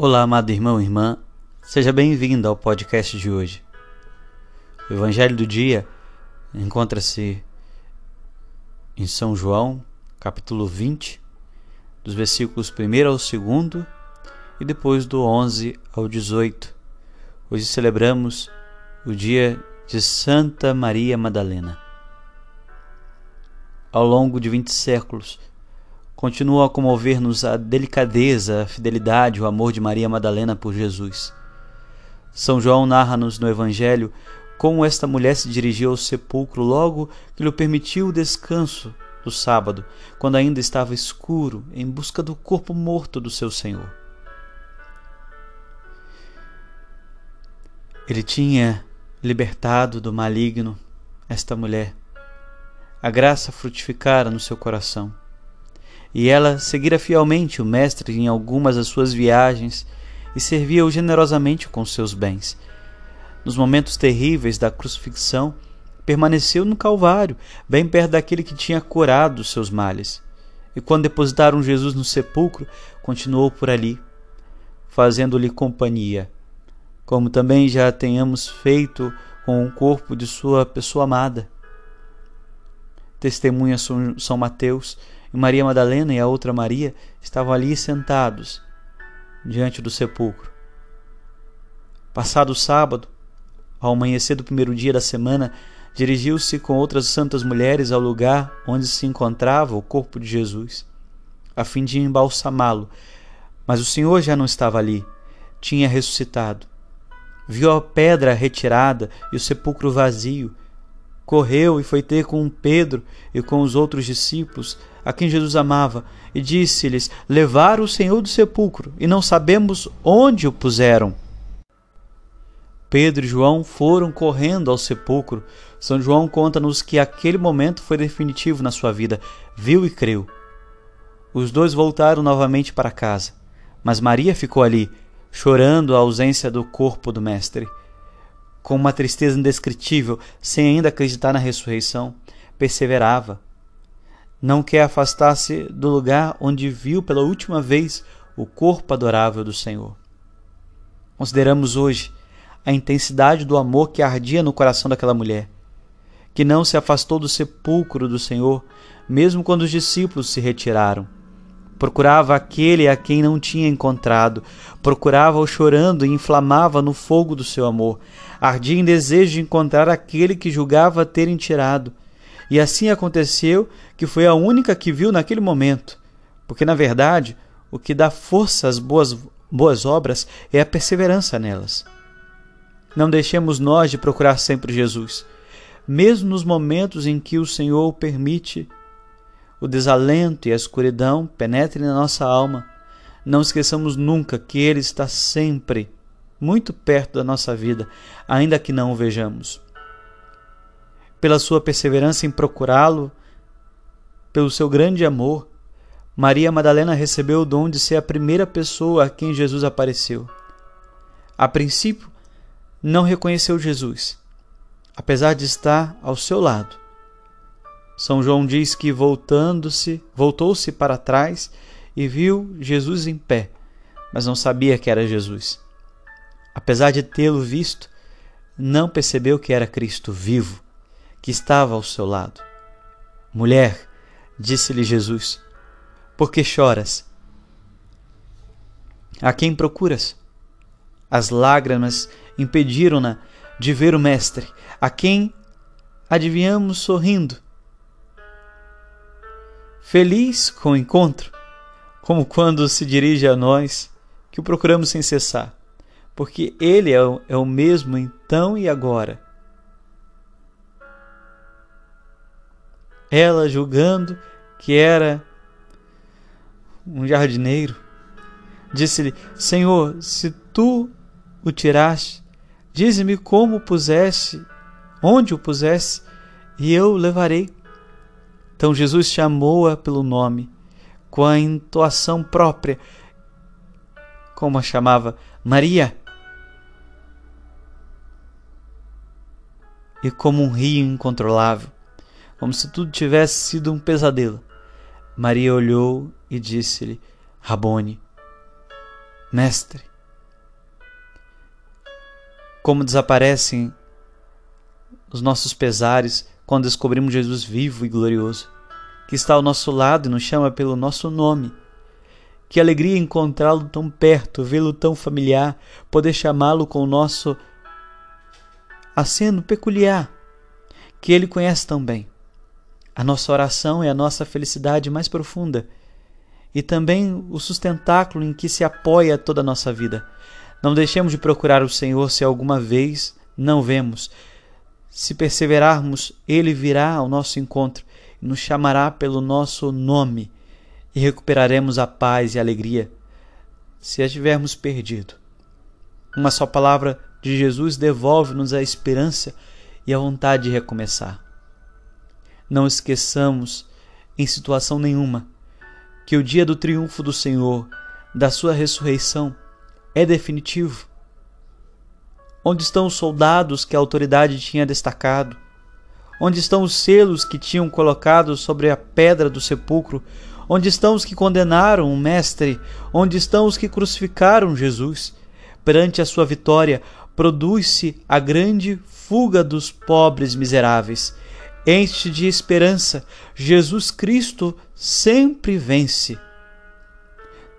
Olá, amado irmão e irmã, seja bem-vindo ao podcast de hoje. O Evangelho do dia encontra-se em São João, capítulo 20, dos versículos 1 ao 2 e depois do 11 ao 18. Hoje celebramos o dia de Santa Maria Madalena. Ao longo de 20 séculos, continua a comover-nos a delicadeza, a fidelidade, o amor de Maria Madalena por Jesus. São João narra-nos no Evangelho como esta mulher se dirigiu ao sepulcro logo que lhe permitiu o descanso do sábado, quando ainda estava escuro, em busca do corpo morto do seu Senhor. Ele tinha libertado do maligno esta mulher. A graça frutificara no seu coração e ela seguira fielmente o Mestre em algumas das suas viagens e servia-o generosamente com seus bens. Nos momentos terríveis da crucifixão, permaneceu no Calvário, bem perto daquele que tinha curado os seus males. E quando depositaram Jesus no sepulcro, continuou por ali, fazendo-lhe companhia, como também já tenhamos feito com o corpo de sua pessoa amada. Testemunha São Mateus Maria Madalena e a outra Maria estavam ali sentados diante do sepulcro. Passado o sábado, ao amanhecer do primeiro dia da semana, dirigiu-se com outras santas mulheres ao lugar onde se encontrava o corpo de Jesus, a fim de embalsamá-lo. Mas o Senhor já não estava ali, tinha ressuscitado. Viu a pedra retirada e o sepulcro vazio. Correu e foi ter com Pedro e com os outros discípulos a quem Jesus amava, e disse-lhes: Levaram o Senhor do sepulcro, e não sabemos onde o puseram. Pedro e João foram correndo ao sepulcro. São João conta-nos que aquele momento foi definitivo na sua vida. Viu e creu. Os dois voltaram novamente para casa, mas Maria ficou ali, chorando a ausência do corpo do Mestre. Com uma tristeza indescritível, sem ainda acreditar na ressurreição, perseverava, não quer afastar-se do lugar onde viu pela última vez o corpo adorável do Senhor. Consideramos hoje a intensidade do amor que ardia no coração daquela mulher, que não se afastou do sepulcro do Senhor, mesmo quando os discípulos se retiraram. Procurava aquele a quem não tinha encontrado, procurava-o chorando e inflamava no fogo do seu amor, ardia em desejo de encontrar aquele que julgava terem tirado. E assim aconteceu que foi a única que viu naquele momento, porque na verdade o que dá força às boas, boas obras é a perseverança nelas. Não deixemos nós de procurar sempre Jesus, mesmo nos momentos em que o Senhor permite o desalento e a escuridão penetrem na nossa alma. Não esqueçamos nunca que Ele está sempre muito perto da nossa vida, ainda que não o vejamos pela sua perseverança em procurá-lo, pelo seu grande amor, Maria Madalena recebeu o dom de ser a primeira pessoa a quem Jesus apareceu. A princípio, não reconheceu Jesus, apesar de estar ao seu lado. São João diz que voltando-se, voltou-se para trás e viu Jesus em pé, mas não sabia que era Jesus. Apesar de tê-lo visto, não percebeu que era Cristo vivo que estava ao seu lado. Mulher, disse-lhe Jesus, por que choras? A quem procuras? As lágrimas impediram-na de ver o Mestre, a quem adivinhamos sorrindo. Feliz com o encontro, como quando se dirige a nós, que o procuramos sem cessar, porque Ele é o, é o mesmo então e agora ela julgando que era um jardineiro, disse-lhe: Senhor, se tu o tiraste, dize-me como o puseste, onde o puseste, e eu o levarei. Então Jesus chamou-a pelo nome, com a entoação própria, como a chamava Maria. E como um rio incontrolável, como se tudo tivesse sido um pesadelo. Maria olhou e disse-lhe: Rabone, Mestre, como desaparecem os nossos pesares quando descobrimos Jesus vivo e glorioso, que está ao nosso lado e nos chama pelo nosso nome. Que alegria encontrá-lo tão perto, vê-lo tão familiar, poder chamá-lo com o nosso aceno peculiar, que ele conhece tão bem. A nossa oração é a nossa felicidade mais profunda e também o sustentáculo em que se apoia toda a nossa vida. Não deixemos de procurar o Senhor se alguma vez não vemos. Se perseverarmos, Ele virá ao nosso encontro e nos chamará pelo nosso nome e recuperaremos a paz e a alegria se a tivermos perdido. Uma só palavra de Jesus devolve-nos a esperança e a vontade de recomeçar. Não esqueçamos, em situação nenhuma, que o dia do triunfo do Senhor, da sua ressurreição, é definitivo. Onde estão os soldados que a autoridade tinha destacado? Onde estão os selos que tinham colocado sobre a pedra do sepulcro? Onde estão os que condenaram o Mestre? Onde estão os que crucificaram Jesus? Perante a sua vitória, produz-se a grande fuga dos pobres miseráveis. Enche de esperança, Jesus Cristo sempre vence.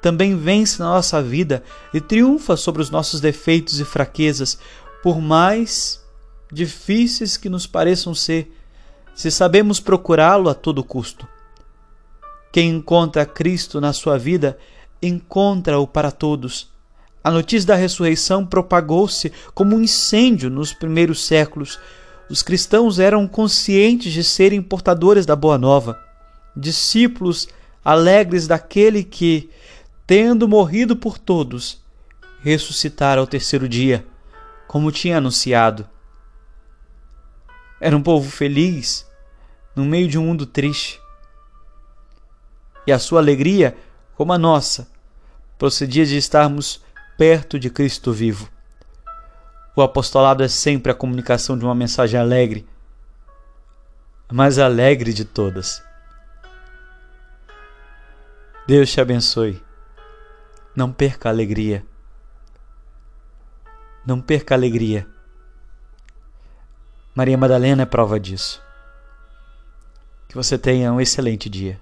Também vence na nossa vida e triunfa sobre os nossos defeitos e fraquezas, por mais difíceis que nos pareçam ser, se sabemos procurá-lo a todo custo. Quem encontra Cristo na sua vida, encontra-o para todos. A notícia da ressurreição propagou-se como um incêndio nos primeiros séculos. Os cristãos eram conscientes de serem portadores da boa nova, discípulos alegres daquele que, tendo morrido por todos, ressuscitara ao terceiro dia, como tinha anunciado. Era um povo feliz no meio de um mundo triste. E a sua alegria, como a nossa, procedia de estarmos perto de Cristo vivo. O apostolado é sempre a comunicação de uma mensagem alegre, a mais alegre de todas. Deus te abençoe. Não perca a alegria. Não perca a alegria. Maria Madalena é prova disso. Que você tenha um excelente dia.